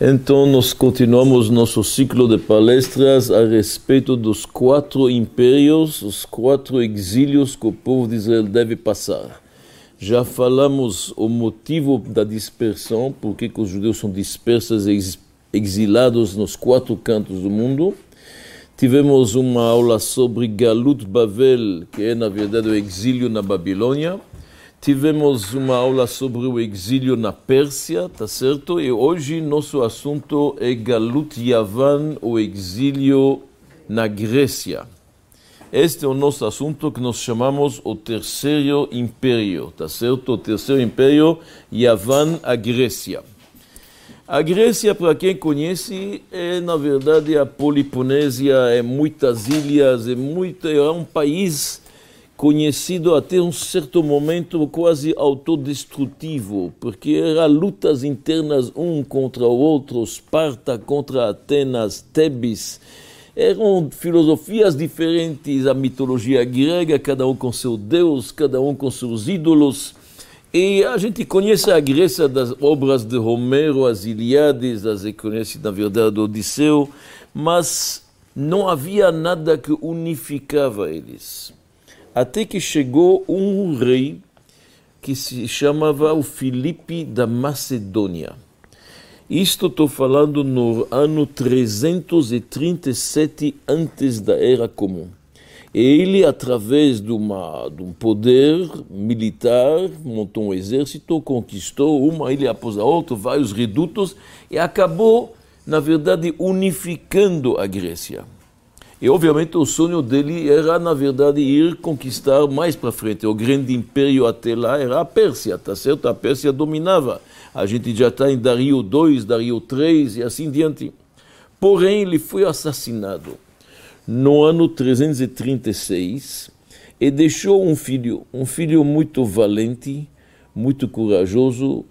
Então, nós continuamos nosso ciclo de palestras a respeito dos quatro impérios, os quatro exílios que o povo de Israel deve passar. Já falamos o motivo da dispersão, porque os judeus são dispersos e exilados nos quatro cantos do mundo. Tivemos uma aula sobre Galut Bavel, que é na verdade o exílio na Babilônia. Tivemos uma aula sobre o exílio na Pérsia, tá certo? E hoje nosso assunto é Galut Yavan, o exílio na Grécia. Este é o nosso assunto que nós chamamos o terceiro império, tá certo? O terceiro império, Yavan, a Grécia. A Grécia, para quem conhece, é na verdade a Poliponésia, é muitas ilhas, é, muito, é um país conhecido até um certo momento quase autodestrutivo, porque eram lutas internas um contra o outro, Esparta contra Atenas, Tebes. Eram filosofias diferentes, a mitologia grega, cada um com seu deus, cada um com seus ídolos. E a gente conhece a Grécia das obras de Homero, as Ilíades, as conhece na verdade Odisseu, mas não havia nada que unificava eles até que chegou um rei que se chamava o Filipe da Macedônia. Isto estou falando no ano 337 antes da Era Comum. Ele, através de, uma, de um poder militar, montou um exército, conquistou uma ilha após a outra, vários redutos, e acabou, na verdade, unificando a Grécia. E obviamente o sonho dele era, na verdade, ir conquistar mais para frente. O grande império até lá era a Pérsia, tá certo? A Pérsia dominava. A gente já está em Dario II, Dario III e assim diante. Porém, ele foi assassinado no ano 336 e deixou um filho, um filho muito valente, muito corajoso,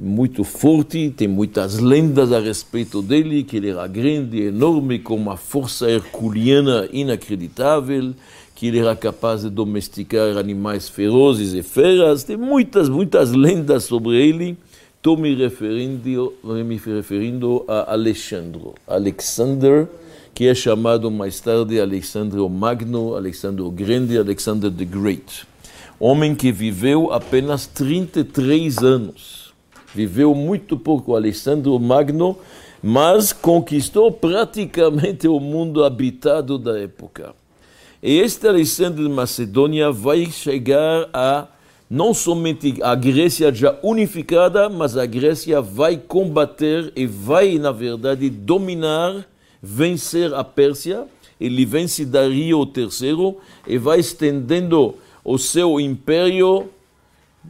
muito forte, tem muitas lendas a respeito dele, que ele era grande, enorme, com uma força herculeana inacreditável, que ele era capaz de domesticar animais ferozes e feras. Tem muitas, muitas lendas sobre ele. Estou me referindo, me referindo a Alexandre. Alexander, que é chamado mais tarde Alexandre o Magno, Alexandre o Grande, Alexander the Great. Homem que viveu apenas 33 anos Viveu muito pouco Alexandre Magno, mas conquistou praticamente o mundo habitado da época. E este Alexandre de Macedônia vai chegar a não somente a Grécia já unificada, mas a Grécia vai combater e vai, na verdade, dominar, vencer a Pérsia. Ele vence Dario III e vai estendendo o seu império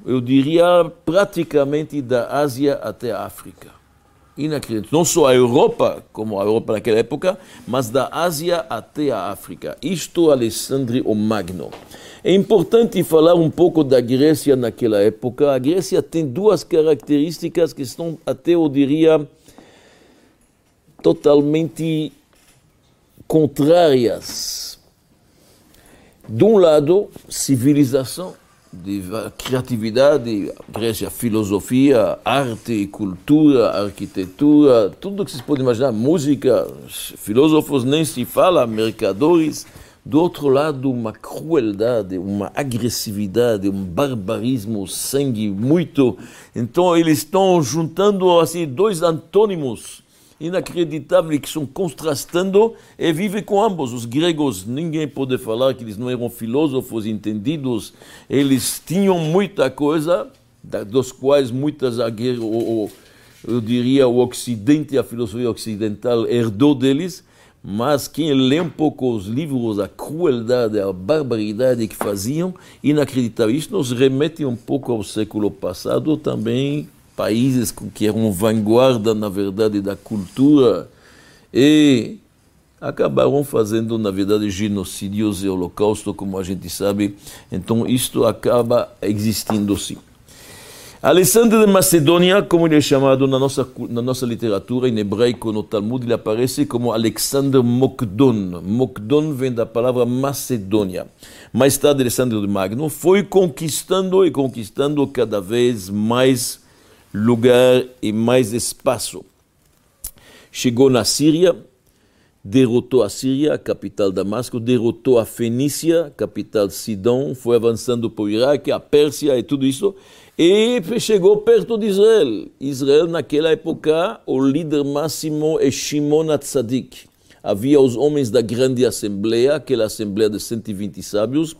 eu diria, praticamente da Ásia até a África. Inacreditável. Não só a Europa, como a Europa naquela época, mas da Ásia até a África. Isto Alexandre o Magno. É importante falar um pouco da Grécia naquela época. A Grécia tem duas características que são, até eu diria, totalmente contrárias. De um lado, civilização, de criatividade, Grécia, filosofia, arte, cultura, arquitetura, tudo que se pode imaginar, música, filósofos nem se fala, mercadores. Do outro lado, uma crueldade, uma agressividade, um barbarismo, sangue muito. Então, eles estão juntando assim dois antônimos inacreditáveis que estão contrastando e vive com ambos. Os gregos, ninguém pode falar que eles não eram filósofos entendidos, eles tinham muita coisa, dos quais muitas, eu diria, o Ocidente, a filosofia ocidental herdou deles, mas quem lê um pouco os livros, a crueldade, a barbaridade que faziam, inacreditável. Isso nos remete um pouco ao século passado também, países que eram vanguarda, na verdade, da cultura e acabaram fazendo, na verdade, genocídios e holocausto, como a gente sabe. Então, isto acaba existindo sim. Alexandre de Macedônia, como ele é chamado na nossa, na nossa literatura, em hebraico, no Talmud, ele aparece como Alexander Mokdon. Mokdon vem da palavra Macedônia. Mais tarde, Alexandre de Magno foi conquistando e conquistando cada vez mais lugar e mais espaço. chegou na Síria, derrotou a Síria, capital Damasco, derrotou a Fenícia, capital Sidão, foi avançando para o Iraque, a Pérsia e tudo isso, e chegou perto de Israel. Israel, naquela época, o líder máximo é Shimon Atzadik. Havia os homens da grande assembleia, aquela assembleia de 120 sábios,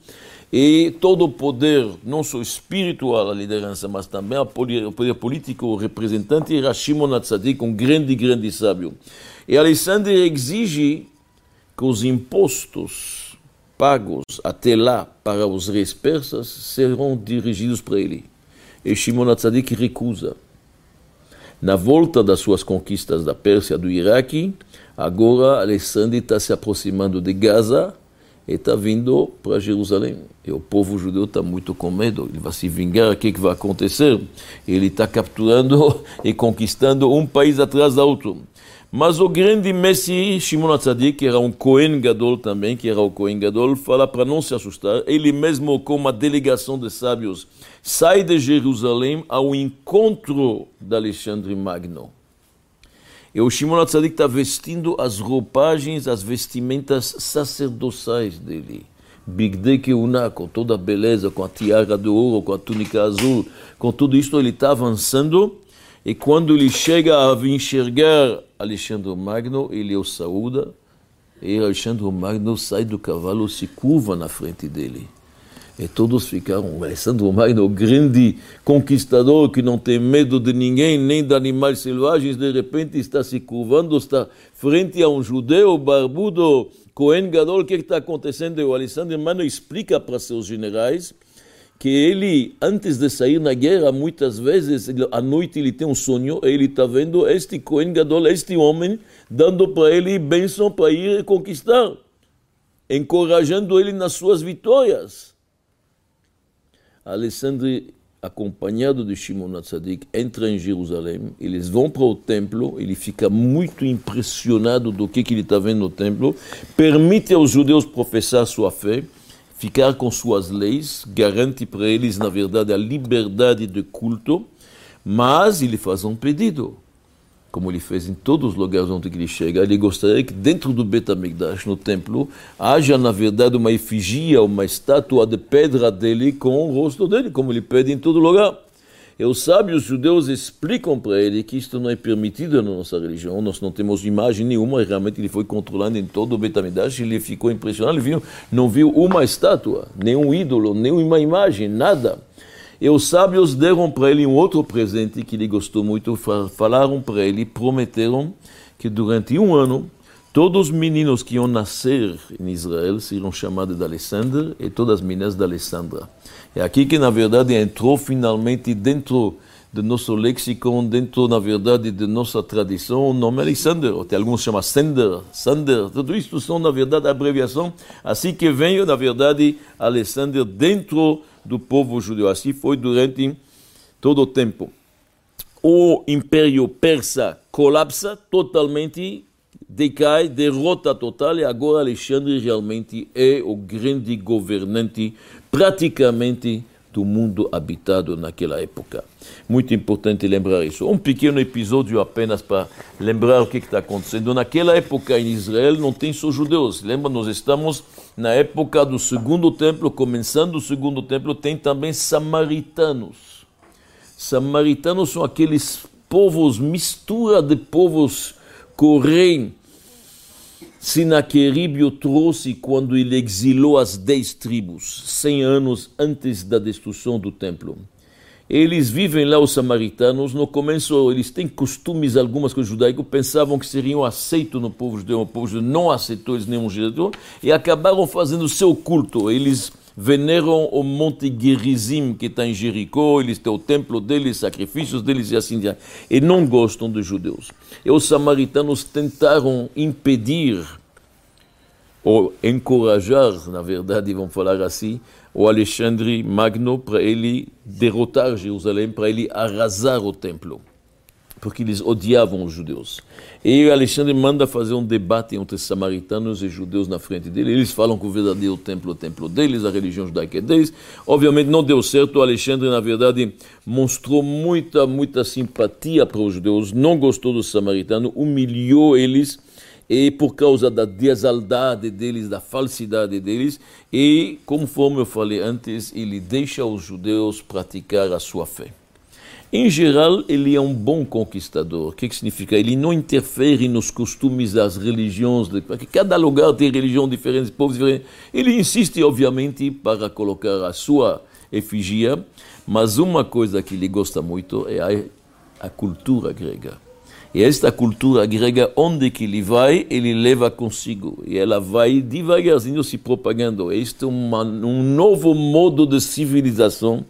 e todo o poder, não só espiritual, a liderança, mas também o poder político, o representante era Shimon Atzadik, um grande, grande sábio. E Alexandre exige que os impostos pagos até lá para os reis persas serão dirigidos para ele. E Shimon Atzadik recusa. Na volta das suas conquistas da Pérsia, do Iraque, agora Alexandre está se aproximando de Gaza e está vindo para Jerusalém. E o povo judeu está muito com medo, ele vai se vingar, o que, que vai acontecer? Ele está capturando e conquistando um país atrás do outro. Mas o grande Messi, Shimon Atzadik, que era um Cohen Gadol também, que era o Cohen Gadol, fala para não se assustar, ele mesmo com uma delegação de sábios sai de Jerusalém ao encontro de Alexandre Magno. E o Shimon Atzadik está vestindo as roupagens, as vestimentas sacerdotais dele. Bigde Keuna, com toda a beleza, com a tiara de ouro, com a túnica azul, com tudo isso ele está avançando. E quando ele chega a enxergar Alexandre Magno, ele o saúda. E Alexandre Magno sai do cavalo, se curva na frente dele. E todos ficaram. Alessandro Magno, grande conquistador que não tem medo de ninguém, nem de animais selvagens, de repente está se curvando, está frente a um judeu barbudo, Cohen Gadol. O que está acontecendo? O Alessandro Magno explica para seus generais que ele, antes de sair na guerra, muitas vezes, à noite ele tem um sonho, e ele está vendo este Cohen Gadol, este homem, dando para ele bênção para ir conquistar, encorajando ele nas suas vitórias. Alessandro, acompanhado de Shimon Atzadik, entra em Jerusalém, eles vão para o templo, ele fica muito impressionado do que, que ele está vendo no templo, permite aos judeus professar sua fé, ficar com suas leis, garante para eles, na verdade, a liberdade de culto, mas ele faz um pedido como ele fez em todos os lugares onde ele chega, ele gostaria que dentro do Betamigdash, no templo, haja na verdade uma efigia, uma estátua de pedra dele com o rosto dele, como ele pede em todo lugar. E os sábios judeus explicam para ele que isto não é permitido na nossa religião, nós não temos imagem nenhuma, e realmente ele foi controlando em todo o Betamigdash, ele ficou impressionado, ele viu, não viu uma estátua, nenhum ídolo, nenhuma imagem, nada. E os sábios deram para ele um outro presente que ele gostou muito. Falaram para ele, prometeram que durante um ano todos os meninos que iam nascer em Israel seriam chamados de Alessandro e todas as meninas de Alessandra. É aqui que, na verdade, entrou finalmente dentro do nosso lexicon, dentro, na verdade, de nossa tradição, o nome Alexander. Tem alguns chamam Sender, Sander, tudo isso são, na verdade, abreviação. Assim que veio, na verdade, Alexander dentro do povo judeu. Assim foi durante todo o tempo. O Império Persa colapsa totalmente, decai, derrota total, e agora Alexandre realmente é o grande governante, praticamente, do mundo habitado naquela época. Muito importante lembrar isso. Um pequeno episódio apenas para lembrar o que está acontecendo. Naquela época em Israel não tem só judeus. Lembra, nós estamos na época do segundo templo, começando o segundo templo, tem também samaritanos. Samaritanos são aqueles povos, mistura de povos correm Sinaquerib trouxe quando ele exilou as dez tribos, cem anos antes da destruição do templo. Eles vivem lá, os samaritanos, no começo eles têm costumes, algumas coisas judaicas, pensavam que seriam aceitos no povo judeu, o povo judeu não aceitou eles nenhum judeu, e acabaram fazendo seu culto. Eles veneram o Monte Gerizim, que está em Jericó, eles têm o templo deles, sacrifícios deles e assim diante. E não gostam dos judeus. E os samaritanos tentaram impedir, ou encorajar, na verdade, vamos falar assim, o Alexandre Magno para ele derrotar Jerusalém, para ele arrasar o templo. porque eles odiavam os judeus. E Alexandre manda fazer um debate entre samaritanos e judeus na frente dele. Eles falam que o verdadeiro templo é o templo deles, a religião judaica é deles. Obviamente não deu certo. Alexandre, na verdade, mostrou muita, muita simpatia para os judeus, não gostou dos samaritanos, humilhou eles e por causa da desaldade deles, da falsidade deles, e conforme eu falei antes, ele deixa os judeus praticar a sua fé. Em geral, ele é um bom conquistador. O que, que significa? Ele não interfere nos costumes das religiões, porque cada lugar tem religião diferente, povos diferentes. Ele insiste, obviamente, para colocar a sua efigia, mas uma coisa que ele gosta muito é a, a cultura grega. E esta cultura grega, onde que ele vai, ele leva consigo. E ela vai devagarzinho se propagando. Este é uma, um novo modo de civilização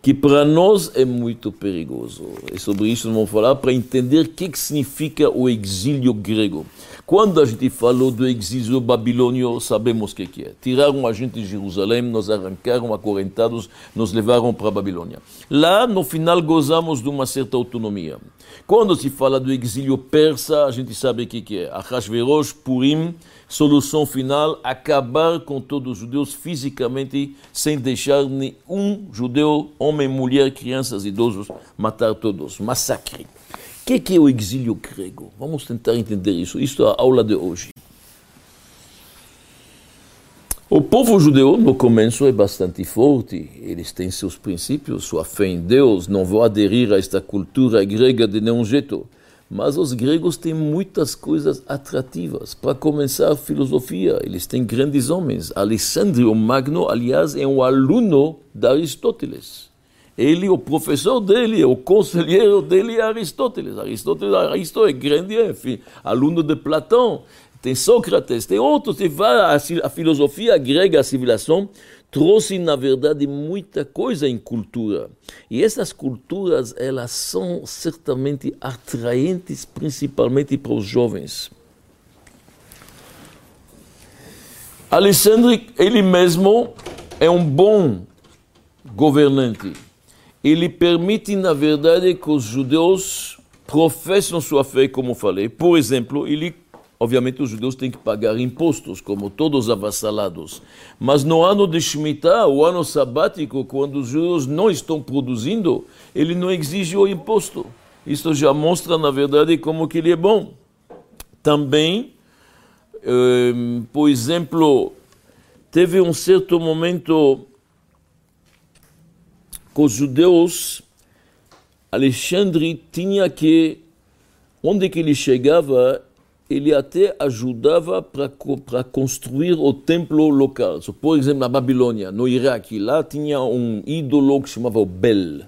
que para nós é muito perigoso. E sobre isso vamos falar para entender o que, significa o exílio grego. Quando a gente falou do exílio babilônio, sabemos o que, que é. Tiraram a gente de Jerusalém, nos arrancaram acorrentados, nos levaram para a Babilônia. Lá, no final, gozamos de uma certa autonomia. Quando se fala do exílio persa, a gente sabe o que, que é. Ahasverosh, Purim, Solução final: acabar com todos os judeus fisicamente, sem deixar nenhum judeu, homem, mulher, crianças, idosos, matar todos. Massacre. Que, que é o exílio grego? Vamos tentar entender isso. Isto é a aula de hoje. O povo judeu, no começo, é bastante forte. Eles têm seus princípios, sua fé em Deus. Não vão aderir a esta cultura grega de nenhum jeito. Mas os gregos têm muitas coisas atrativas. Para começar, filosofia. Eles têm grandes homens. Alexandre Magno, aliás, é um aluno de Aristóteles. Ele, o professor dele, o conselheiro dele é Aristóteles. Aristóteles, Aristóteles é grande, é aluno de Platão. Tem Sócrates, tem outros. A filosofia grega, a civilização, trouxe, na verdade, muita coisa em cultura. E essas culturas, elas são certamente atraentes, principalmente para os jovens. Alexandre, ele mesmo é um bom governante. Ele permite, na verdade, que os judeus professem sua fé, como falei. Por exemplo, ele Obviamente os judeus têm que pagar impostos, como todos avassalados. Mas no ano de Shemitah, o ano sabático, quando os judeus não estão produzindo, ele não exige o imposto. Isso já mostra, na verdade, como que ele é bom. Também, eh, por exemplo, teve um certo momento que os judeus, Alexandre tinha que, onde que ele chegava, ele até ajudava para construir o templo local. So, por exemplo, na Babilônia, no Iraque, lá tinha um ídolo que chamava Bel.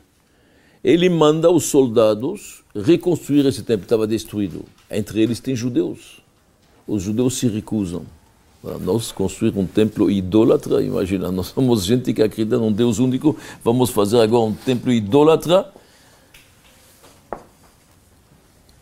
Ele manda os soldados reconstruir esse templo que estava destruído. Entre eles tem judeus. Os judeus se recusam. Nós construir um templo idólatra, imagina, nós somos gente que acredita num Deus único, vamos fazer agora um templo idólatra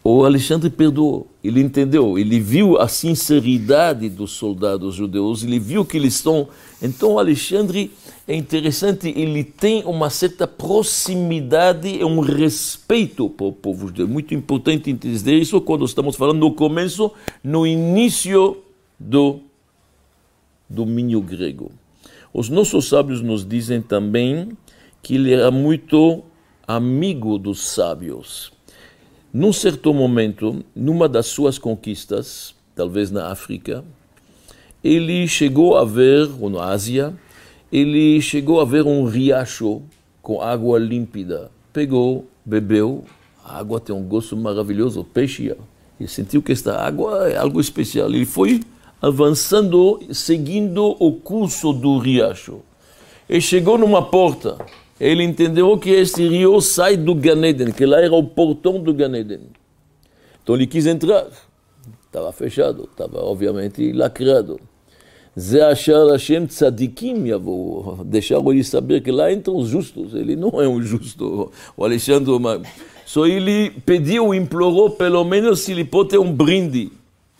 o Alexandre perdoou, ele entendeu, ele viu a sinceridade dos soldados judeus, ele viu que eles estão. Então, Alexandre é interessante, ele tem uma certa proximidade, um respeito para o povo judeu. Muito importante entender isso quando estamos falando no começo, no início do domínio grego. Os nossos sábios nos dizem também que ele era muito amigo dos sábios. Num certo momento, numa das suas conquistas, talvez na África, ele chegou a ver, ou na Ásia, ele chegou a ver um riacho com água límpida. Pegou, bebeu, a água tem um gosto maravilhoso, peixe. Ele sentiu que esta água é algo especial. Ele foi avançando, seguindo o curso do riacho. E chegou numa porta ele entendeu que este rio sai do Ganeden, que lá era o portão do Ganeden. Então ele quis entrar. Estava fechado, estava obviamente lacrado. Achar Hashem tzadikim yavou. Deixaram ele saber que lá entram os justos. Ele não é um justo. O Alexandre, só ele pediu, implorou, pelo menos se ele pode ter um brinde,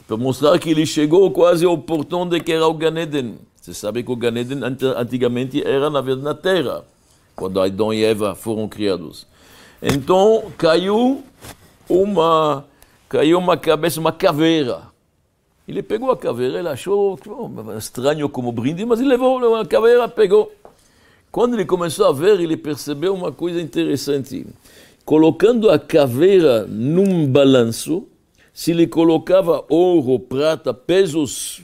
para mostrar que ele chegou quase ao portão de que era o Ganeden. Você sabe que o Ganeden antigamente era, na verdade, na terra quando Adão e Eva foram criados. Então caiu uma, caiu uma cabeça, uma caveira. Ele pegou a caveira, ele achou estranho como brinde, mas ele levou a caveira, pegou. Quando ele começou a ver, ele percebeu uma coisa interessante. Colocando a caveira num balanço, se ele colocava ouro, prata, pesos,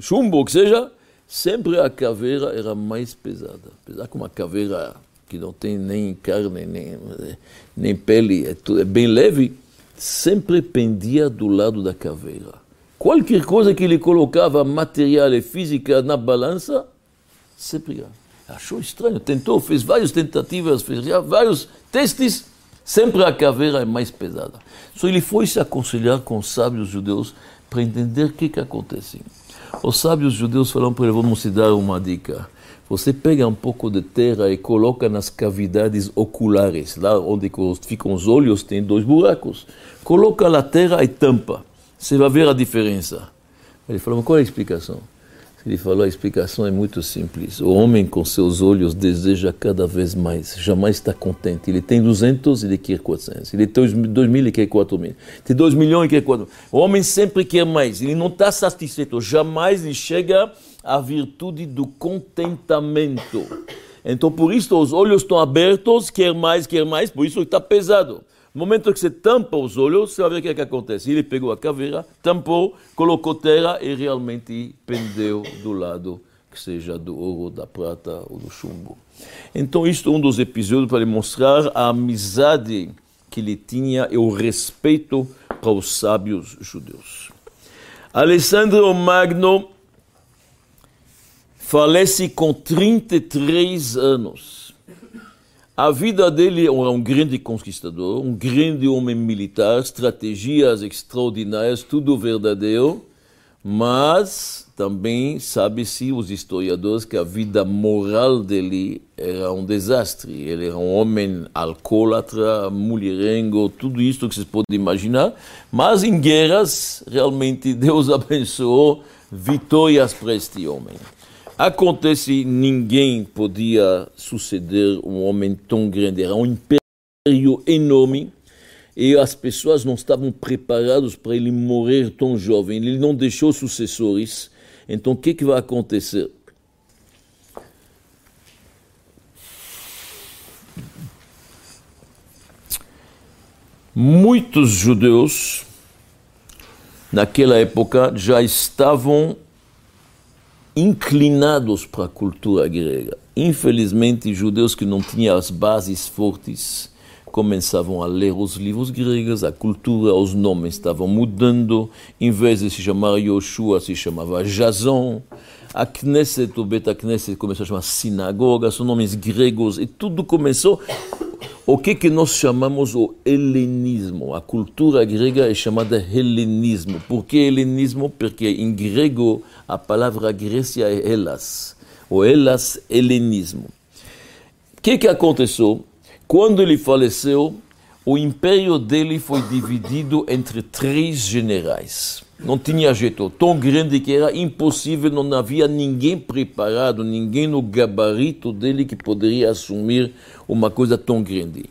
chumbo, que seja, sempre a caveira era mais pesada. Apesar que uma caveira que não tem nem carne, nem, nem pele, é, tudo, é bem leve, sempre pendia do lado da caveira. Qualquer coisa que ele colocava, material e física, na balança, sempre achou estranho. Tentou, fez várias tentativas, fez vários testes, sempre a caveira é mais pesada. Só ele foi se aconselhar com os sábios judeus para entender o que, que acontece. Os sábios judeus falaram para ele, vamos te dar uma dica. Você pega um pouco de terra e coloca nas cavidades oculares, lá onde ficam os olhos, tem dois buracos. Coloca a terra e tampa. Você vai ver a diferença. Ele falou, qual é a explicação? Ele falou, a explicação é muito simples. O homem com seus olhos deseja cada vez mais, jamais está contente. Ele tem 200, ele quer 400. Ele tem 2 mil, ele quer 4 mil. Tem 2 milhões, ele quer 4 mil. O homem sempre quer mais, ele não está satisfeito. Jamais ele chega à virtude do contentamento. Então, por isso, os olhos estão abertos, quer mais, quer mais, por isso está pesado. No momento que você tampa os olhos, você vai ver o que, é que acontece. Ele pegou a caveira, tampou, colocou terra e realmente pendeu do lado, que seja do ouro, da prata ou do chumbo. Então, isto é um dos episódios para mostrar a amizade que ele tinha e o respeito para os sábios judeus. Alessandro Magno falece com 33 anos. A vida dele era um grande conquistador, um grande homem militar, estratégias extraordinárias, tudo verdadeiro, mas também sabe-se os historiadores que a vida moral dele era um desastre. Ele era um homem alcoólatra, mulherengo, tudo isso que vocês podem imaginar, mas em guerras realmente Deus abençoou vitórias para este homem. Acontece, ninguém podia suceder um homem tão grande, era um império enorme e as pessoas não estavam preparadas para ele morrer tão jovem. Ele não deixou sucessores. Então, o que, que vai acontecer? Muitos judeus, naquela época, já estavam inclinados para a cultura grega. Infelizmente, judeus que não tinham as bases fortes começavam a ler os livros gregos, a cultura, os nomes estavam mudando. Em vez de se chamar Yoshua, se chamava Jason. A Knesset, o Beta Knesset, começou a chamar sinagoga, são nomes gregos, e tudo começou o que, que nós chamamos o helenismo. A cultura grega é chamada helenismo. Por que helenismo? Porque em grego a palavra Grécia é Elas. O Elas, helenismo. O que, que aconteceu? Quando ele faleceu, o império dele foi dividido entre três generais. Não tinha jeito, tão grande que era impossível, não havia ninguém preparado, ninguém no gabarito dele que poderia assumir uma coisa tão grande.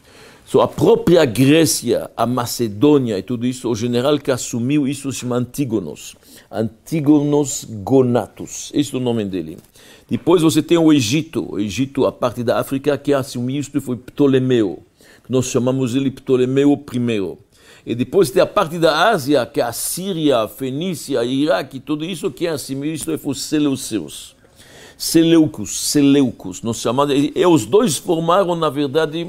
So, a própria Grécia, a Macedônia e tudo isso, o general que assumiu isso se chama Antígonos. Antígonos Gonatus, esse é o nome dele. Depois você tem o Egito, o Egito, a parte da África, que assumiu isso foi Ptolomeu, nós chamamos ele Ptolomeu I. E depois tem a parte da Ásia, que é a Síria, a Fenícia, a Iraque, tudo isso que é assim, isso foi os Seleuceus. Seleucus, Seleucus, nós chamamos, e os dois formaram, na verdade,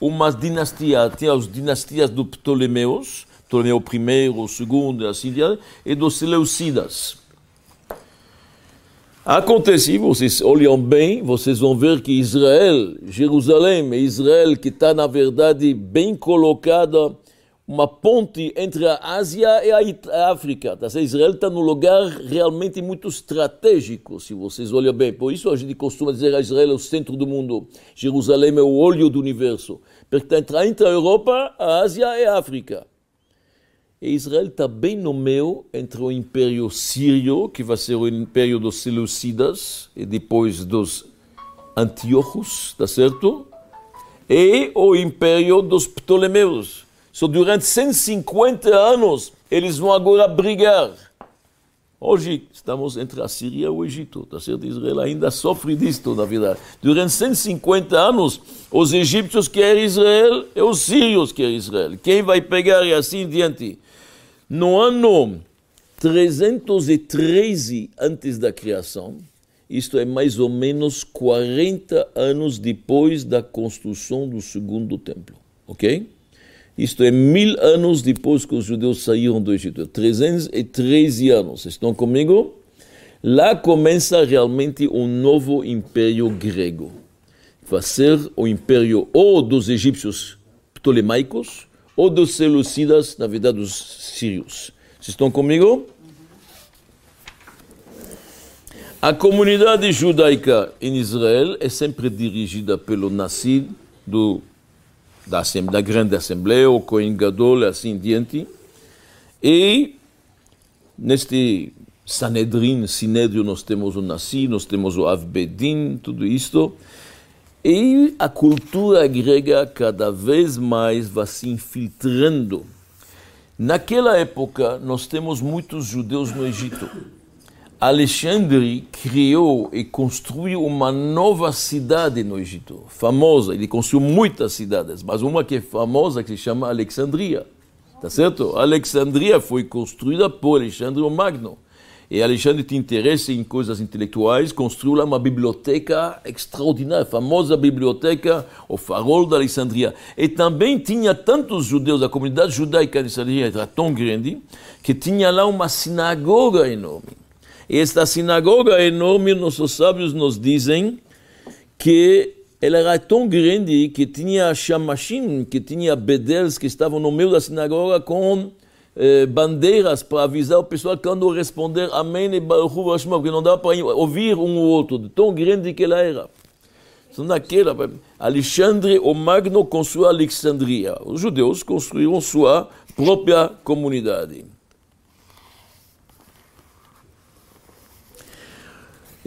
uma dinastia, tinha as dinastias do Ptolomeus, Ptolomeu I, o segundo, assim e dos Seleucidas. Acontece, vocês olham bem, vocês vão ver que Israel, Jerusalém, é Israel que está, na verdade, bem colocada uma ponte entre a Ásia e a África. Tá? Israel está num lugar realmente muito estratégico, se vocês olham bem. Por isso a gente costuma dizer que Israel é o centro do mundo. Jerusalém é o olho do universo. Porque está entre a Europa, a Ásia e a África. E Israel está bem no meio entre o Império Sírio, que vai ser o Império dos Seleucidas, e depois dos Antíochos, tá certo? E o Império dos Ptolomeus So, durante 150 anos, eles vão agora brigar. Hoje estamos entre a Síria e o Egito, tá certo? Israel ainda sofre disto, na verdade. Durante 150 anos, os egípcios querem Israel e os sírios querem Israel. Quem vai pegar e assim diante? No ano 313 antes da criação, isto é mais ou menos 40 anos depois da construção do segundo templo, ok? Isto é mil anos depois que os judeus saíram do Egito, 313 anos. Estão comigo? Lá começa realmente um novo império grego. Vai ser o império ou dos egípcios ptolemaicos ou dos seleucidas, na verdade dos sírios. Vocês estão comigo? A comunidade judaica em Israel é sempre dirigida pelo nascido do da, da grande assembleia, o Cohen Gadol, assim diante. E neste Sanedrin, Sinédrio, nós temos o Nassi, nós temos o Avbedin, tudo isto. E a cultura grega cada vez mais vai se infiltrando. Naquela época, nós temos muitos judeus no Egito. Alexandre criou e construiu uma nova cidade no Egito, famosa. Ele construiu muitas cidades, mas uma que é famosa que se chama Alexandria. Tá certo? Alexandria foi construída por Alexandre o Magno. E Alexandre tinha interesse em coisas intelectuais, construiu lá uma biblioteca extraordinária, famosa biblioteca, o Farol da Alexandria. E também tinha tantos judeus, a comunidade judaica de Alexandria era tão grande, que tinha lá uma sinagoga enorme. Esta sinagoga enorme, nossos sábios nos dizem que ela era tão grande que tinha chamashim, que tinha bedels que estavam no meio da sinagoga com eh, bandeiras para avisar o pessoal quando responder Amém e Baruch Hu porque não dava para ouvir um ou outro, tão grande que ela era. Então, naquela, Alexandre o Magno construiu Alexandria. Os judeus construíram sua própria comunidade.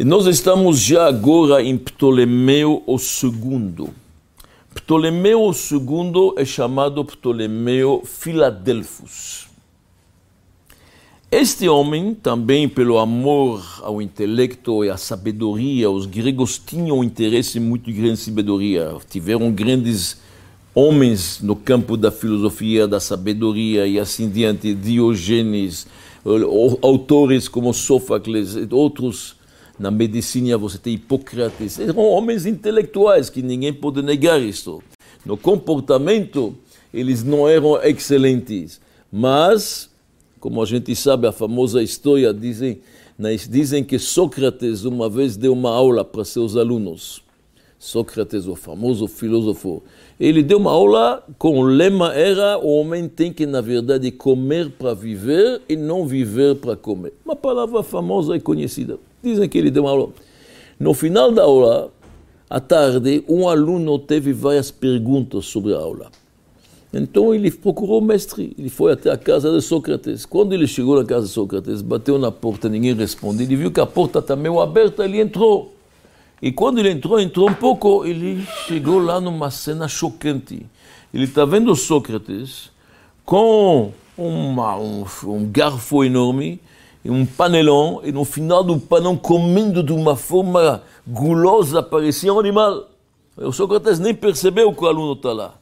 Nós estamos já agora em Ptolomeu II. Ptolomeu II é chamado Ptolomeu Filadelfos. Este homem, também pelo amor ao intelecto e à sabedoria, os gregos tinham interesse muito grande em sabedoria. Tiveram grandes homens no campo da filosofia, da sabedoria e assim diante, Diógenes, autores como Sófocles e outros na medicina você tem Hipócrates. Eram homens intelectuais que ninguém pode negar isso. No comportamento, eles não eram excelentes. Mas, como a gente sabe, a famosa história, dizem, dizem que Sócrates uma vez deu uma aula para seus alunos. Sócrates, o famoso filósofo, ele deu uma aula com o lema era o homem tem que, na verdade, comer para viver e não viver para comer. Uma palavra famosa e conhecida. Dizem que ele deu uma aula. No final da aula, à tarde, um aluno teve várias perguntas sobre a aula. Então ele procurou o mestre, ele foi até a casa de Sócrates. Quando ele chegou na casa de Sócrates, bateu na porta, ninguém respondeu. Ele viu que a porta está meio aberta, ele entrou. E quando ele entrou, entrou um pouco, ele chegou lá numa cena chocante. Ele está vendo Sócrates com uma, um, um garfo enorme um panelão, e no final do panelão, comendo de uma forma gulosa, parecia um animal. O Sócrates nem percebeu que o aluno está lá.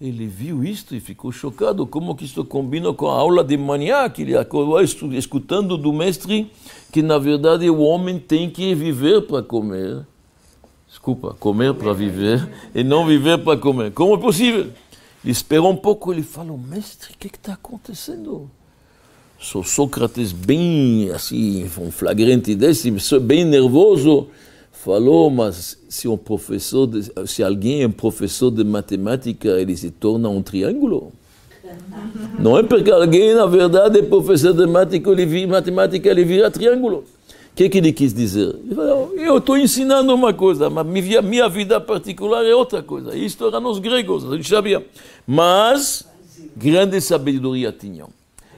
Ele viu isto e ficou chocado, como que isso combina com a aula de manhã, que ele acordou escutando do mestre que, na verdade, o homem tem que viver para comer. Desculpa, comer para viver e não viver para comer. Como é possível? Ele esperou um pouco, ele falou, mestre, o que está acontecendo? Sou Sócrates bem assim, um flagrante desse, bem nervoso, falou, mas se um professor, de, se alguém é um professor de matemática, ele se torna um triângulo. Não é porque alguém, na verdade, é professor de matemática, ele vira, matemática, ele vira triângulo. O que, que ele quis dizer? Ele falou, eu estou ensinando uma coisa, mas minha, minha vida particular é outra coisa. Isto era nos gregos, a gente sabia. Mas, grande sabedoria tinham.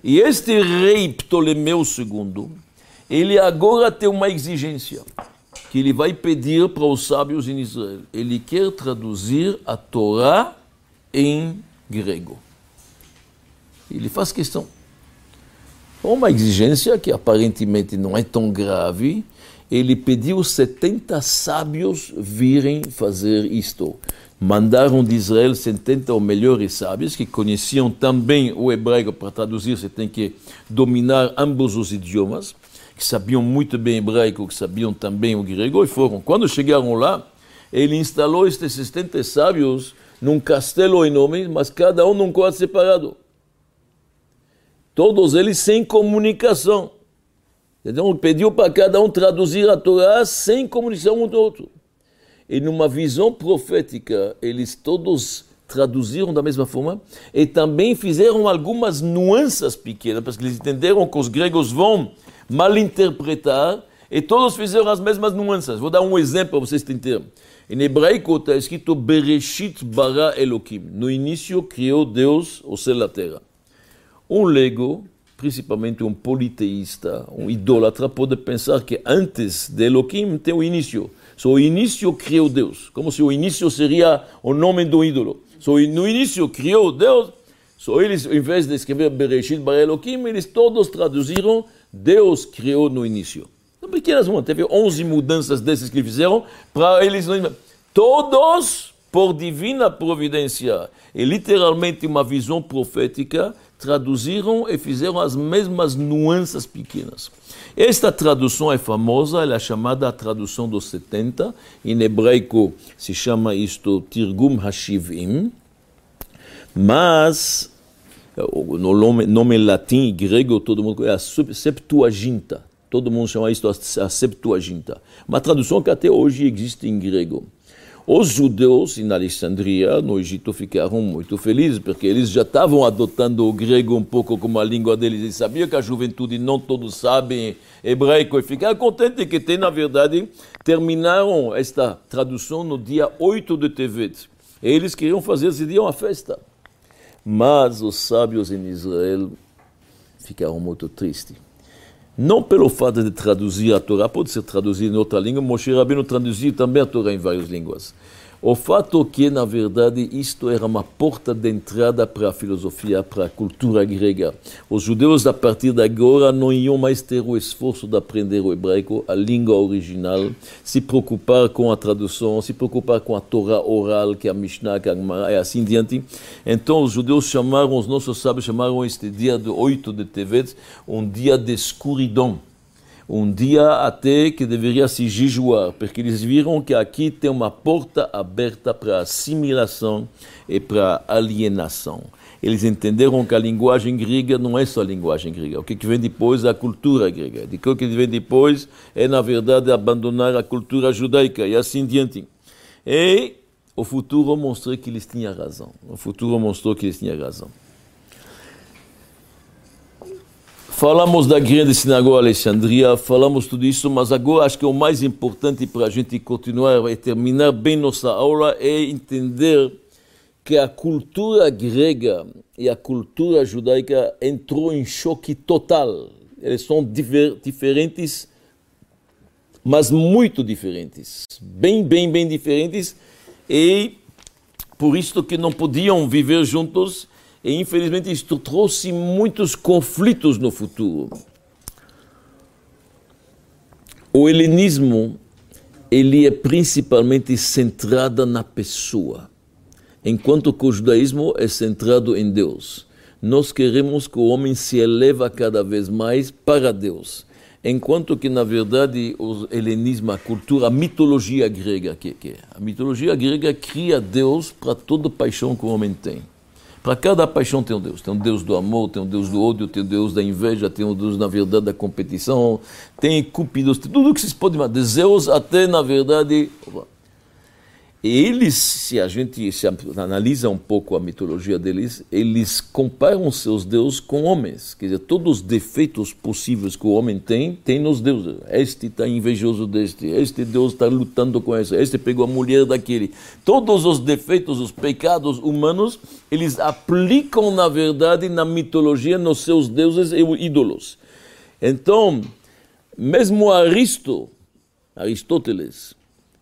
E este rei Ptolomeu II, ele agora tem uma exigência que ele vai pedir para os sábios em Israel. Ele quer traduzir a Torá em grego. Ele faz questão. Uma exigência que aparentemente não é tão grave, ele pediu 70 sábios virem fazer isto. Mandaram de Israel 70 ou melhores sábios que conheciam também o hebraico para traduzir, você tem que dominar ambos os idiomas, que sabiam muito bem hebraico, que sabiam também o grego, e foram. Quando chegaram lá, ele instalou estes 70 sábios num castelo enorme, mas cada um num quarto separado. Todos eles sem comunicação. Então ele pediu para cada um traduzir a Torá sem comunicação um do outro. E numa visão profética, eles todos traduziram da mesma forma e também fizeram algumas nuances pequenas, porque eles entenderam que os gregos vão malinterpretar e todos fizeram as mesmas nuances. Vou dar um exemplo para vocês entenderem. Em hebraico está escrito Bereshit bara Elohim. No início criou Deus o céu e a terra. Um leigo, principalmente um politeísta, um idólatra, pode pensar que antes de Elohim tem o início. Só o início criou Deus, como se o início seria o nome do ídolo. Só no início criou Deus, só eles, em vez de escrever Bereshit Bara Elohim, eles todos traduziram Deus criou no início. São pequenas mudanças, teve 11 mudanças desses que fizeram para eles. Todos por divina providência e literalmente uma visão profética traduziram e fizeram as mesmas nuances pequenas. Esta tradução é famosa, ela é chamada a tradução dos 70, em hebraico se chama isto Tirgum Hashivim, mas no nome, nome latim e grego todo mundo é a Septuaginta, todo mundo chama isto a Septuaginta, uma tradução que até hoje existe em grego. Os judeus em Alexandria, no Egito, ficaram muito felizes, porque eles já estavam adotando o grego um pouco como a língua deles. Eles sabiam que a juventude não todos sabem hebraico e ficaram contentes que na verdade, terminaram esta tradução no dia 8 de Tevet. E eles queriam fazer esse dia uma festa. Mas os sábios em Israel ficaram muito tristes não pelo fato de traduzir a Torá, pode ser traduzida em outra língua, Moshe Rabbeinu traduziu também a Torá em várias línguas. O fato que, na verdade, isto era uma porta de entrada para a filosofia, para a cultura grega. Os judeus, a partir de agora, não iam mais ter o esforço de aprender o hebraico, a língua original, se preocupar com a tradução, se preocupar com a Torá oral, que é a Mishnah, que é a Gemara, e assim diante. Então, os judeus chamaram, os nossos sábios chamaram este dia de 8 de Tevet, um dia de escuridão um dia até que deveria se jejuar, porque eles viram que aqui tem uma porta aberta para assimilação e para alienação. Eles entenderam que a linguagem grega não é só a linguagem grega. O que vem depois é a cultura grega. O que vem depois é, na verdade, abandonar a cultura judaica e assim diante. E o futuro mostrou que eles tinham razão. O futuro mostrou que eles tinham razão. Falamos da grande sinagoga Alexandria, falamos tudo isso, mas agora acho que o mais importante para a gente continuar e terminar bem nossa aula é entender que a cultura grega e a cultura judaica entrou em choque total. Eles são diferentes, mas muito diferentes. Bem, bem, bem diferentes. E por isso que não podiam viver juntos e infelizmente isto trouxe muitos conflitos no futuro. O helenismo ele é principalmente centrado na pessoa, enquanto que o judaísmo é centrado em Deus. Nós queremos que o homem se eleva cada vez mais para Deus, enquanto que na verdade o helenismo, a cultura, a mitologia grega, que, que a mitologia grega cria Deus para toda paixão que o homem tem. Para cada paixão tem um Deus. Tem um Deus do amor, tem um Deus do ódio, tem um Deus da inveja, tem um Deus, na verdade, da competição, tem cúpidos, tem tudo que vocês podem imaginar. De Zeus até, na verdade, eles, se a gente se analisa um pouco a mitologia deles, eles comparam seus deuses com homens. Quer dizer, todos os defeitos possíveis que o homem tem, tem nos deuses. Este está invejoso deste, este Deus está lutando com esse, este pegou a mulher daquele. Todos os defeitos, os pecados humanos, eles aplicam, na verdade, na mitologia, nos seus deuses e ídolos. Então, mesmo Aristo, Aristóteles,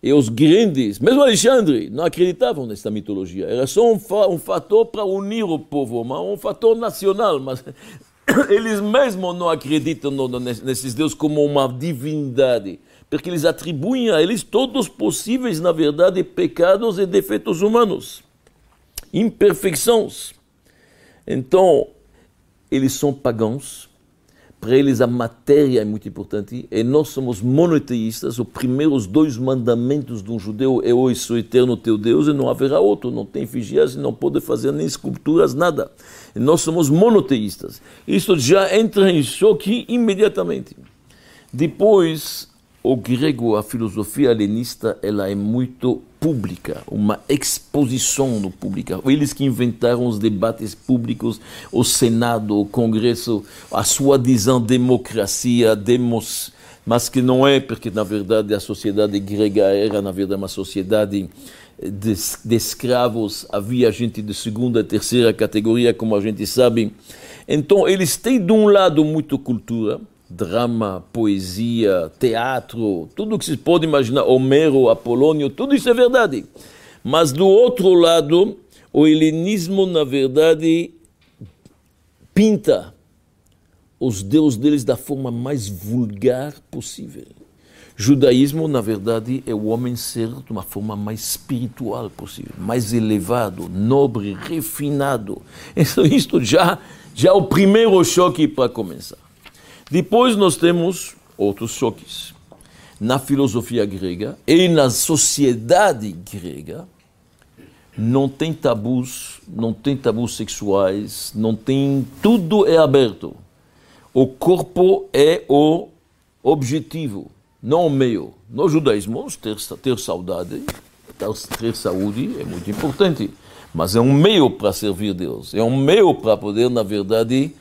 E os grandes, mesmo Alexandre, não acreditavam nessa mitologia. Era só um, fa um fator para unir o povo, um fator nacional. Mas eles mesmos não acreditam nesses deuses como uma divindade. Porque eles atribuem a eles todos possíveis, na verdade, pecados e defeitos humanos, imperfeições. Então, eles são pagãos, para eles a matéria é muito importante e nós somos monoteístas. Os primeiros dois mandamentos de um judeu é hoje sou eterno teu Deus e não haverá outro. Não tem figias, não pode fazer nem esculturas, nada. E nós somos monoteístas. Isso já entra em choque imediatamente. Depois, o grego, a filosofia helenista, ela é muito pública, uma exposição pública. Eles que inventaram os debates públicos, o Senado, o Congresso, a sua dizão democracia, demos, mas que não é, porque na verdade a sociedade grega era na verdade uma sociedade de, de escravos, havia gente de segunda, terceira categoria, como a gente sabe. Então eles têm de um lado muito cultura, drama, poesia, teatro, tudo que se pode imaginar, Homero, Apolônio, tudo isso é verdade. Mas do outro lado, o helenismo, na verdade, pinta os deuses deles da forma mais vulgar possível. Judaísmo, na verdade, é o homem ser de uma forma mais espiritual possível, mais elevado, nobre, refinado. Isto já, já é o primeiro choque para começar. Depois nós temos outros choques. Na filosofia grega e na sociedade grega, não tem tabus, não tem tabus sexuais, não tem. Tudo é aberto. O corpo é o objetivo, não o meio. No judaísmo, ter, ter saudade, ter saúde é muito importante, mas é um meio para servir Deus, é um meio para poder, na verdade,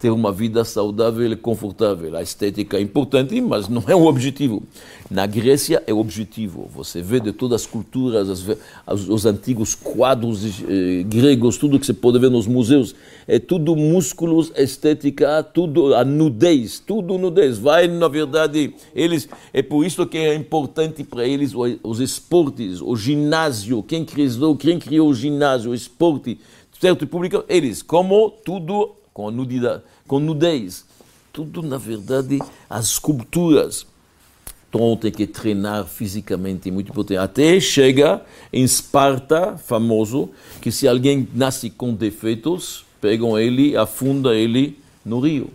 ter uma vida saudável e confortável. A estética é importante, mas não é o objetivo. Na Grécia é o objetivo. Você vê de todas as culturas, as, as, os antigos quadros eh, gregos, tudo que você pode ver nos museus, é tudo músculos, estética, tudo a nudez, tudo nudez. Vai, na verdade, eles é por isso que é importante para eles os, esportes, o ginásio. Quem criou, quem criou o ginásio, o esporte, certo público, eles, como tudo com nudidade, com nudez. Tudo, na verdade, as esculturas. Então tem que treinar fisicamente, muito importante. Até chega em Esparta, famoso, que se alguém nasce com defeitos, pegam ele, afunda ele no rio.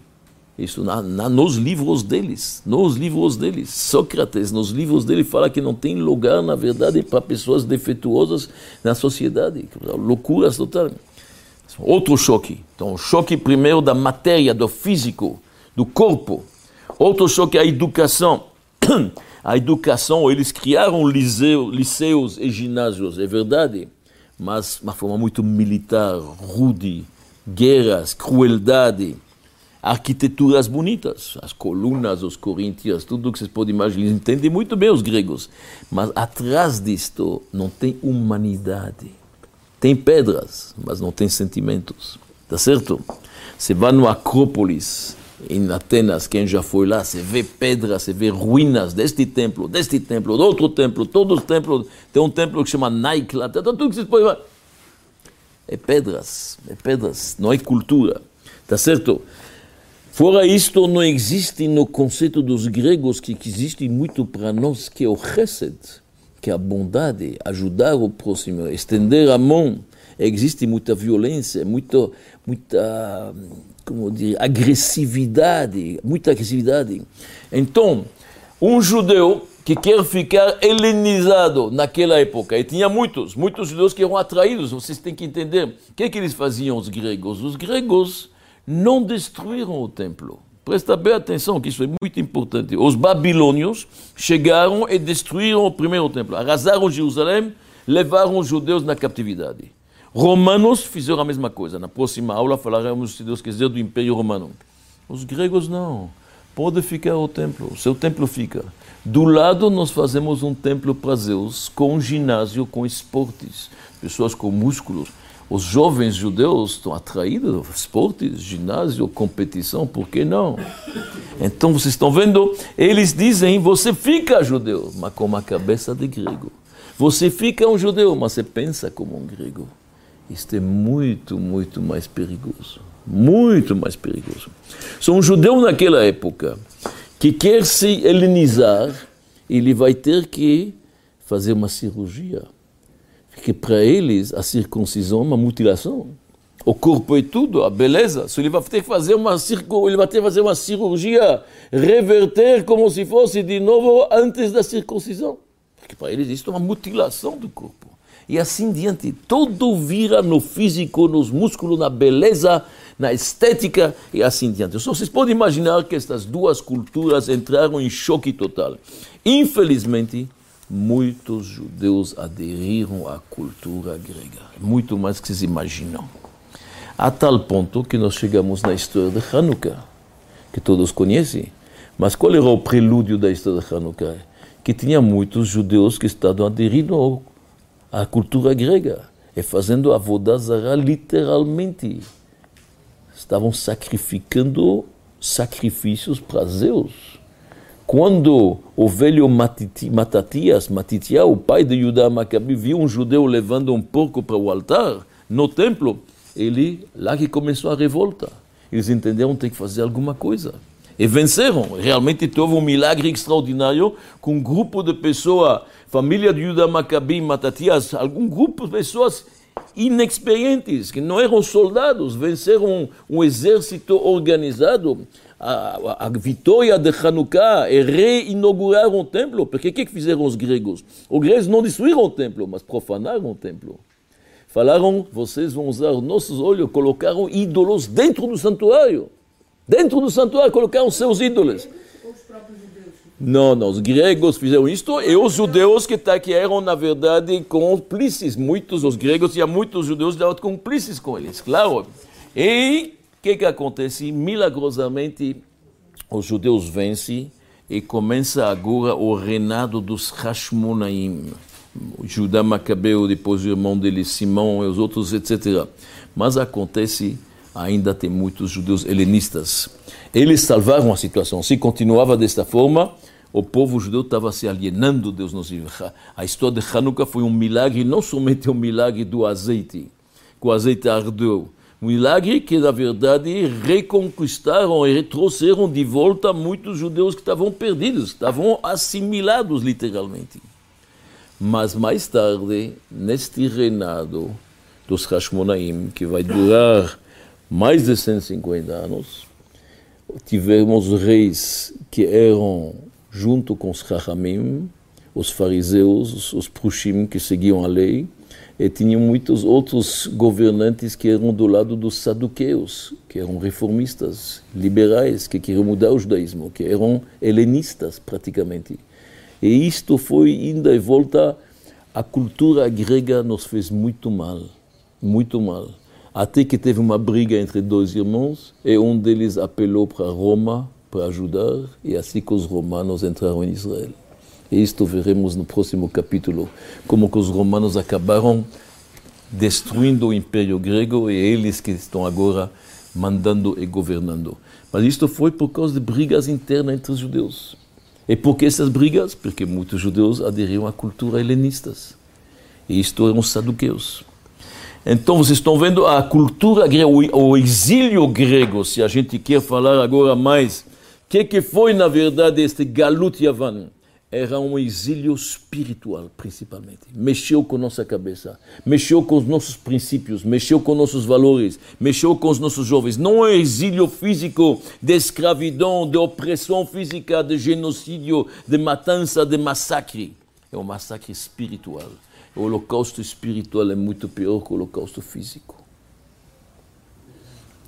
Isso na, na, nos livros deles, nos livros deles. Sócrates, nos livros dele, fala que não tem lugar, na verdade, para pessoas defeituosas na sociedade. Loucuras totais. Outro choque. Então, o choque primeiro da matéria, do físico, do corpo. Outro choque é a educação. A educação, eles criaram liceu, liceus e ginásios, é verdade, mas uma forma muito militar, rude, guerras, crueldade, arquiteturas bonitas, as colunas, os coríntios, tudo que vocês podem imaginar, eles entendem muito bem os gregos, mas atrás disto não tem humanidade. Tem pedras, mas não tem sentimentos. Tá certo? Você vai no Acrópolis, em Atenas, quem já foi lá, você vê pedras, você vê ruínas deste templo, deste templo, do outro templo, todos os templos. Tem um templo que chama Nike lá, tudo que vocês podem ver. É pedras, é pedras, não é cultura. Tá certo? Fora isto, não existe no conceito dos gregos que existe muito para nós, que é o chesed que a bondade, ajudar o próximo, estender a mão, existe muita violência, muita, muita como dizer, agressividade, muita agressividade. Então, um judeu que quer ficar helenizado naquela época, e tinha muitos, muitos judeus que eram atraídos, vocês têm que entender, o que, é que eles faziam, os gregos? Os gregos não destruíram o templo. Presta bem atenção, que isso é muito importante. Os babilônios chegaram e destruíram o primeiro templo, arrasaram Jerusalém, levaram os judeus na captividade. Romanos fizeram a mesma coisa. Na próxima aula falaremos, se Deus quiser, do Império Romano. Os gregos não. Pode ficar o templo, seu templo fica. Do lado, nós fazemos um templo para Zeus, com ginásio, com esportes, pessoas com músculos. Os jovens judeus estão atraídos esportes, ginásio, competição, por que não? Então vocês estão vendo, eles dizem, você fica judeu, mas com uma cabeça de grego. Você fica um judeu, mas você pensa como um grego. Isto é muito, muito mais perigoso. Muito mais perigoso. Sou um judeu naquela época que quer se helenizar, ele vai ter que fazer uma cirurgia que para eles a circuncisão é uma mutilação. O corpo é tudo, a beleza. Se ele vai ter que fazer uma ele vai ter que fazer uma cirurgia, reverter como se fosse de novo antes da circuncisão. Porque para eles isso é uma mutilação do corpo. E assim diante, tudo vira no físico, nos músculos, na beleza, na estética e assim diante. Então, vocês podem imaginar que estas duas culturas entraram em choque total. Infelizmente, muitos judeus aderiram à cultura grega, muito mais que se imaginam. A tal ponto que nós chegamos na história de Hanukkah, que todos conhecem. Mas qual era o prelúdio da história de Hanukkah? Que tinha muitos judeus que estavam aderindo à cultura grega e fazendo a vodazara literalmente. Estavam sacrificando sacrifícios para Zeus quando o velho Matatias, o pai de Judá Maccabi, viu um judeu levando um porco para o altar no templo, ele lá que começou a revolta. Eles entenderam que tem que fazer alguma coisa. E venceram. Realmente houve um milagre extraordinário com um grupo de pessoas, família de Judá Maccabi, Matatias, algum grupo de pessoas inexperientes, que não eram soldados, venceram um, um exército organizado a, a, vitória de Hanukkah e reinauguraram o templo. Porque o que, que fizeram os gregos? Os gregos não destruíram o templo, mas profanaram o templo. Falaram, vocês vão usar nossos olhos, colocaram ídolos dentro do santuário. Dentro do santuário colocaram seus ídolos. Não, não, os gregos fizeram isto e os judeus que, tá, que eram, na verdade, cúmplices. Muitos, os gregos, e muitos judeus eram cúmplices com eles, claro. E que, que acontece? Milagrosamente, os judeus vencem e começa agora o reinado dos Hashmonaim. Judá Macabeu, depois o irmão dele, Simão e os outros, etc. Mas acontece, ainda tem muitos judeus helenistas. Eles salvaram a situação. Se continuava desta forma, o povo judeu estava se alienando, Deus nos livre. A história de Hanukkah foi um milagre, não somente um milagre do azeite, que o azeite ardeu, milagre que, na verdade, reconquistaram e trouxeram de volta muitos judeus que estavam perdidos, estavam assimilados literalmente. Mas mais tarde, neste reinado dos Hashmonaim, que vai durar mais de 150 anos, tivemos reis que eram, junto com os Chachamim, os fariseus, os Prushim que seguiam a lei, e tinham muitos outros governantes que eram do lado dos saduqueus, que eram reformistas, liberais, que queriam mudar o judaísmo, que eram helenistas praticamente. E isto foi ainda e volta, a cultura grega nos fez muito mal, muito mal. Até que teve uma briga entre dois irmãos e um deles apelou para Roma para ajudar, e assim que os romanos entraram em Israel. E isto veremos no próximo capítulo, como que os romanos acabaram destruindo o Império Grego e eles que estão agora mandando e governando. Mas isto foi por causa de brigas internas entre os judeus. E por que essas brigas? Porque muitos judeus aderiram à cultura helenistas. E isto eram saduqueus. Então vocês estão vendo a cultura grega, o exílio grego, se a gente quer falar agora mais, o que, que foi na verdade este Galut Yavan? Era um exílio espiritual, principalmente. Mexeu com nossa cabeça, mexeu com os nossos princípios, mexeu com nossos valores, mexeu com os nossos jovens. Não é exílio físico de escravidão, de opressão física, de genocídio, de matança, de massacre. É um massacre espiritual. O holocausto espiritual é muito pior que o holocausto físico.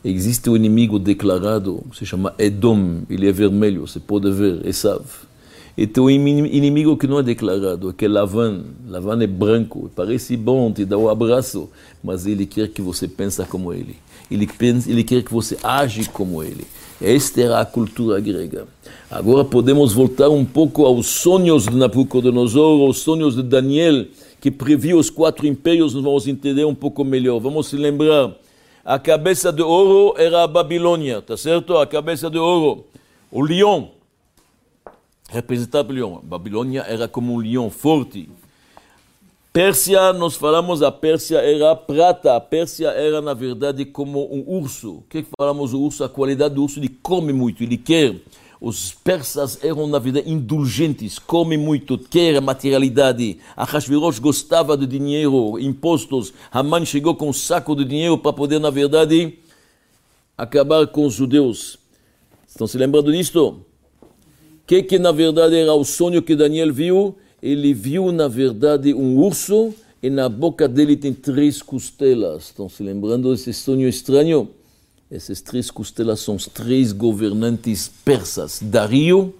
Existe um inimigo declarado, se chama Edom, ele é vermelho, você pode ver, Esav E um inimigo que não é declarado, que é Lavan. Lavan é branco, parece bom, te dá um abraço, mas ele quer que você pense como ele. Ele, pensa, ele quer que você age como ele. Esta era a cultura grega. Agora podemos voltar um pouco aos sonhos de Nabucodonosor, aos sonhos de Daniel, que previu os quatro impérios, nós vamos entender um pouco melhor. Vamos se lembrar. A cabeça de ouro era a Babilônia, tá certo? A cabeça de ouro. O leão representava o leão. Babilônia era como um leão forte. Pérsia, nós falamos, a Pérsia era prata. A Pérsia era, na verdade, como um urso. O que, falamos do urso? A qualidade do urso, ele come muito, ele quer. Os persas eram, na verdade, indulgentes, comem muito, quer materialidade. Ahasverosh gostava de dinheiro, impostos. Haman chegou com um saco de dinheiro para poder, na verdade, acabar com os judeus. Estão se lembrando disto? Que, que, na verdade, era o sonho que Daniel viu? ele viu, na verdade, um urso e na boca dele tem três costelas. Estão se lembrando desse sonho estranho? Essas três costelas são os três governantes persas: Dario,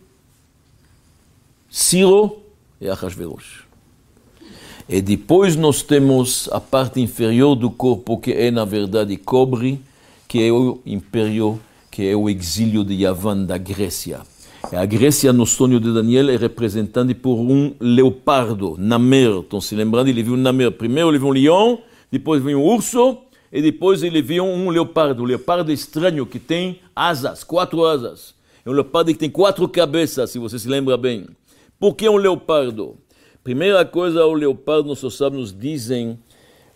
Ciro e Ahasverosh. E depois nós temos a parte inferior do corpo, que é, na verdade, cobre, que é o império, que é o exílio de Yavan da Grécia. A Grécia, no sonho de Daniel, é representada por um leopardo, Namer. Estão se lembrando? Ele viu um Namer. Primeiro ele viu um leão, depois viu um urso, e depois ele viu um leopardo. O leopardo estranho que tem asas, quatro asas. É um leopardo que tem quatro cabeças, se você se lembra bem. Por que um leopardo? Primeira coisa, o leopardo, nossos sábios dizem,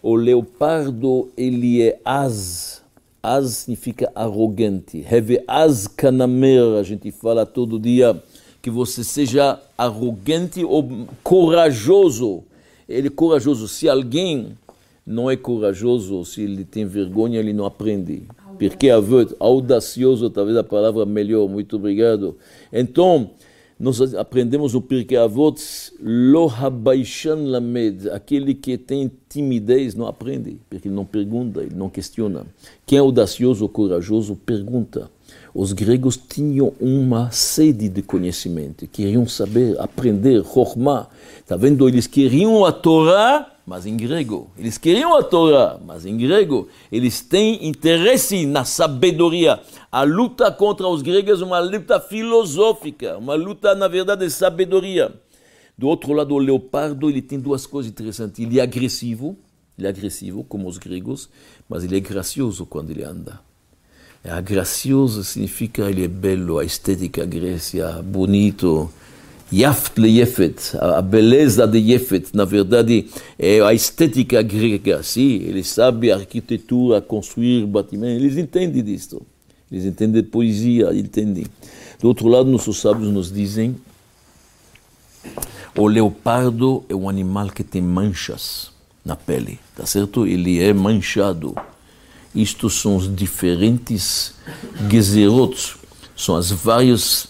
o leopardo, ele é as Az significa arrogante. Heve az kanamer, a gente fala todo dia, que você seja arrogante ou corajoso. Ele é corajoso. Se alguém não é corajoso, se ele tem vergonha, ele não aprende. Porque audacioso, talvez a palavra melhor, muito obrigado. Então, nós aprendemos o Pirkei Avot, lo habaishan lamed, aquele que tem timidez não aprende, porque ele não pergunta, ele não questiona. Quem é audacioso ou corajoso pergunta. Os gregos tinham uma sede de conhecimento, queriam saber, aprender, Chokhmah. Está vendo? Eles queriam a Torá, mas em grego. Eles queriam a Torá, mas em grego. Eles têm interesse na sabedoria. A luta contra os gregos é uma luta filosófica, uma luta, na verdade, de sabedoria. Do outro lado, o leopardo ele tem duas coisas interessantes. Ele é agressivo, ele é agressivo, como os gregos, mas ele é gracioso quando ele anda. É, gracioso significa ele é belo, a estética Grécia, bonito, Yaft le Yefet, a beleza de Yefet, na verdade, é a estética grega. Sim, ele sabe a arquitetura, construir batimentos, eles entendem disso. Eles entendem poesia, entendem. Do outro lado, nossos sábios nos dizem: o leopardo é um animal que tem manchas na pele, tá certo? Ele é manchado. Isto são os diferentes gezerot, são as várias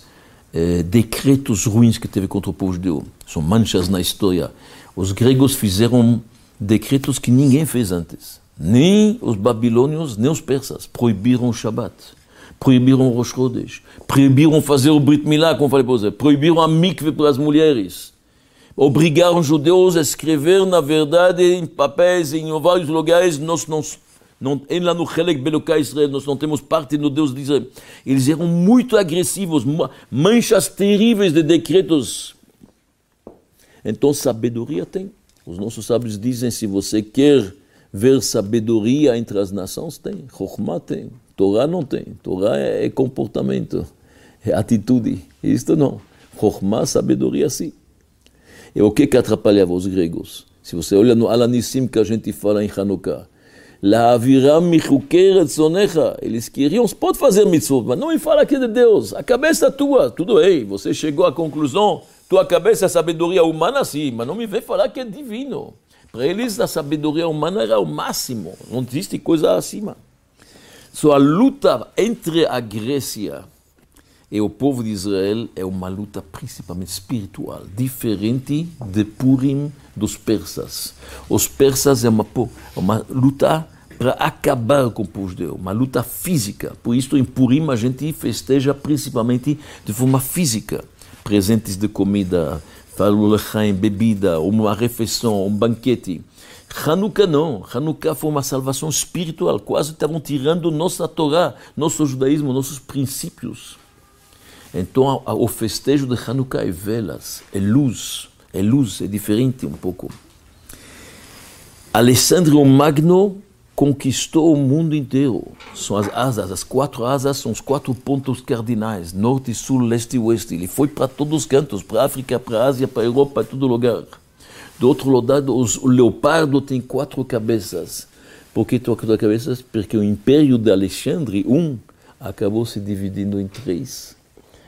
eh, decretos ruins que teve contra o povo judeu. São manchas na história. Os gregos fizeram decretos que ninguém fez antes. Nem os babilônios, nem os persas. Proibiram o Shabat. Proibiram o Rosh Chodesh. Proibiram fazer o Brit Milá, como falei para você. Proibiram a mikve para as mulheres. Obrigaram os judeus a escrever, na verdade, em papéis, em vários lugares, nós não não, nós não temos parte no Deus de Israel. Eles eram muito agressivos, manchas terríveis de decretos. Então, sabedoria tem. Os nossos sábios dizem: se você quer ver sabedoria entre as nações, tem. Chokhmah tem. Torá não tem. Torá é, é comportamento, é atitude. Isto não. Chokhmah, sabedoria sim. E o que, que atrapalhava os gregos? Se você olha no Alanissim que a gente fala em Hanukkah. Eles queriam, pode fazer mitzvot, mas não me fala aqui de Deus. A cabeça é tua, tudo bem, você chegou à conclusão, tua cabeça é sabedoria humana, sim, mas não me vem falar que é divino. Para eles, a sabedoria humana era o máximo, não existe coisa acima. So, a luta entre a Grécia e o povo de Israel é uma luta principalmente espiritual, diferente de Purim dos persas. Os persas é uma, uma luta para acabar com o povo judeu, uma luta física. Por isso, em Purim, a gente festeja principalmente de forma física. presentes de comida, falo lechaim, bebida, uma refeição, um banquete. Hanukkah não. Hanukkah foi uma salvação espiritual. Quase estavam tirando nossa Torá, nosso judaísmo, nossos princípios. Então, o festejo de Hanukkah é velas, é luz. É luz, é diferente um pouco. Alessandro Magno conquistou o mundo inteiro. São as asas, as quatro asas são os quatro pontos cardinais: norte, sul, leste e oeste. Ele foi para todos os cantos para a África, para a Ásia, para a Europa, para todo lugar. Do outro lado, os, o leopardo tem quatro cabeças. Por que quatro cabeças? Porque o império de Alexandre, um, acabou se dividindo em três.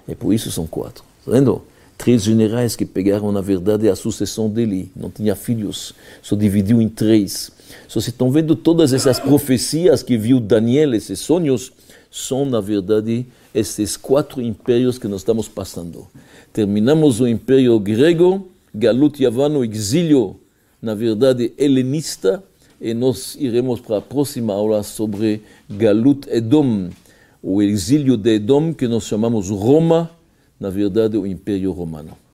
E por isso são quatro. Está vendo? Três generais que pegaram, na verdade, a sucessão dele. Não tinha filhos, só dividiu em três. Se estão vendo todas essas profecias que viu Daniel, esses sonhos, são, na verdade, esses quatro impérios que nós estamos passando. Terminamos o império grego, Galut Yavano, exílio, na verdade, helenista, e nós iremos para a próxima aula sobre Galut Edom, o exílio de Edom, que nós chamamos Roma, na verdade, o Império Romano.